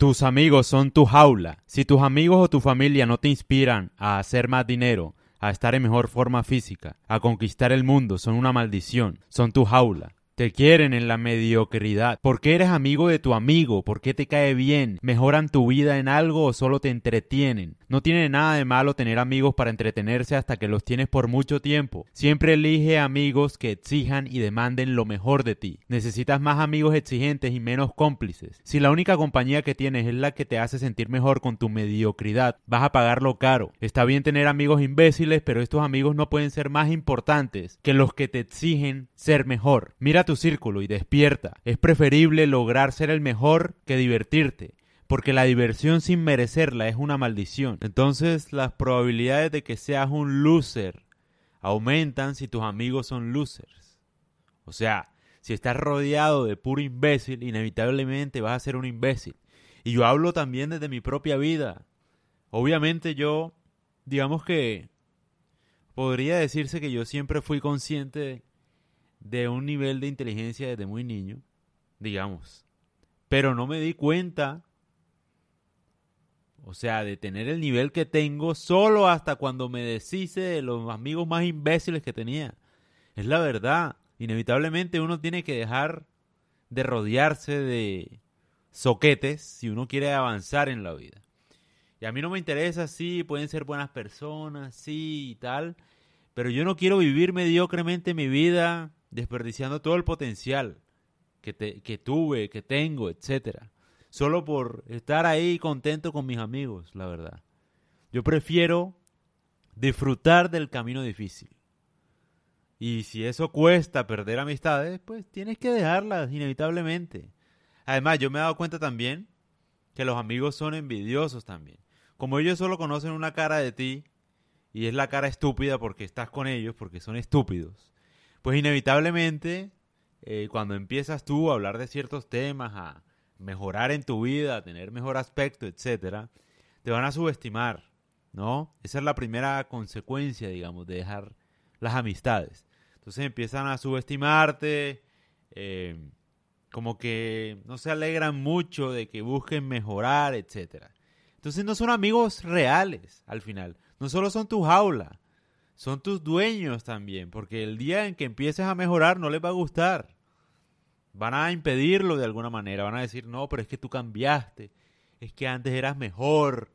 Tus amigos son tu jaula. Si tus amigos o tu familia no te inspiran a hacer más dinero, a estar en mejor forma física, a conquistar el mundo, son una maldición, son tu jaula. Te quieren en la mediocridad. ¿Por qué eres amigo de tu amigo? ¿Por qué te cae bien? ¿Mejoran tu vida en algo o solo te entretienen? No tiene nada de malo tener amigos para entretenerse hasta que los tienes por mucho tiempo. Siempre elige amigos que exijan y demanden lo mejor de ti. Necesitas más amigos exigentes y menos cómplices. Si la única compañía que tienes es la que te hace sentir mejor con tu mediocridad, vas a pagarlo caro. Está bien tener amigos imbéciles, pero estos amigos no pueden ser más importantes que los que te exigen ser mejor. Mira tu círculo y despierta. Es preferible lograr ser el mejor que divertirte, porque la diversión sin merecerla es una maldición. Entonces las probabilidades de que seas un loser aumentan si tus amigos son losers. O sea, si estás rodeado de puro imbécil, inevitablemente vas a ser un imbécil. Y yo hablo también desde mi propia vida. Obviamente yo, digamos que podría decirse que yo siempre fui consciente de un nivel de inteligencia desde muy niño, digamos. Pero no me di cuenta, o sea, de tener el nivel que tengo solo hasta cuando me deshice de los amigos más imbéciles que tenía. Es la verdad. Inevitablemente uno tiene que dejar de rodearse de soquetes si uno quiere avanzar en la vida. Y a mí no me interesa si pueden ser buenas personas, sí y tal, pero yo no quiero vivir mediocremente mi vida desperdiciando todo el potencial que, que tuve, que tengo, etcétera, solo por estar ahí contento con mis amigos, la verdad. Yo prefiero disfrutar del camino difícil. Y si eso cuesta perder amistades, pues tienes que dejarlas inevitablemente. Además, yo me he dado cuenta también que los amigos son envidiosos también. Como ellos solo conocen una cara de ti, y es la cara estúpida porque estás con ellos, porque son estúpidos, pues inevitablemente eh, cuando empiezas tú a hablar de ciertos temas, a mejorar en tu vida, a tener mejor aspecto, etcétera, te van a subestimar, ¿no? Esa es la primera consecuencia, digamos, de dejar las amistades. Entonces empiezan a subestimarte, eh, como que no se alegran mucho de que busquen mejorar, etcétera. Entonces no son amigos reales al final. No solo son tu jaula, son tus dueños también, porque el día en que empieces a mejorar no les va a gustar. Van a impedirlo de alguna manera, van a decir, no, pero es que tú cambiaste, es que antes eras mejor,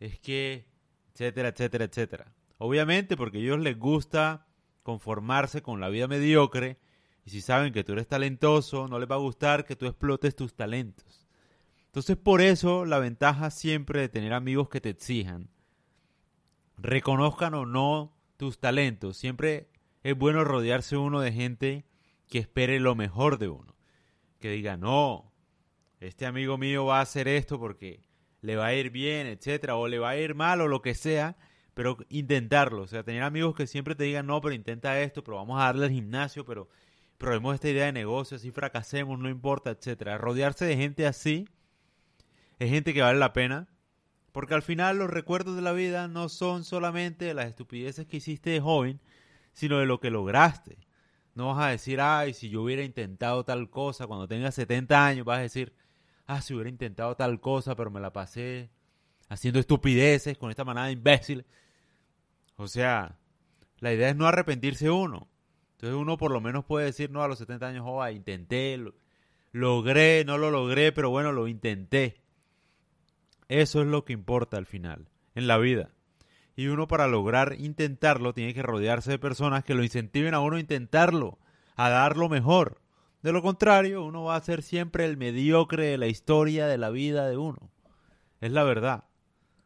es que, etcétera, etcétera, etcétera. Obviamente porque a ellos les gusta conformarse con la vida mediocre y si saben que tú eres talentoso, no les va a gustar que tú explotes tus talentos. Entonces por eso la ventaja siempre de tener amigos que te exijan, reconozcan o no tus talentos. Siempre es bueno rodearse uno de gente que espere lo mejor de uno. Que diga, no, este amigo mío va a hacer esto porque le va a ir bien, etcétera, o le va a ir mal o lo que sea, pero intentarlo. O sea, tener amigos que siempre te digan, no, pero intenta esto, pero vamos a darle al gimnasio, pero probemos esta idea de negocio, así fracasemos, no importa, etcétera. Rodearse de gente así es gente que vale la pena porque al final los recuerdos de la vida no son solamente de las estupideces que hiciste de joven, sino de lo que lograste. No vas a decir, ay, si yo hubiera intentado tal cosa cuando tengas 70 años, vas a decir, ah, si hubiera intentado tal cosa, pero me la pasé haciendo estupideces con esta manada de. O sea, la idea es no arrepentirse uno. Entonces uno por lo menos puede decir, no, a los 70 años, oh, intenté, logré, no lo logré, pero bueno, lo intenté. Eso es lo que importa al final, en la vida. Y uno para lograr intentarlo tiene que rodearse de personas que lo incentiven a uno a intentarlo, a dar lo mejor. De lo contrario, uno va a ser siempre el mediocre de la historia de la vida de uno. Es la verdad.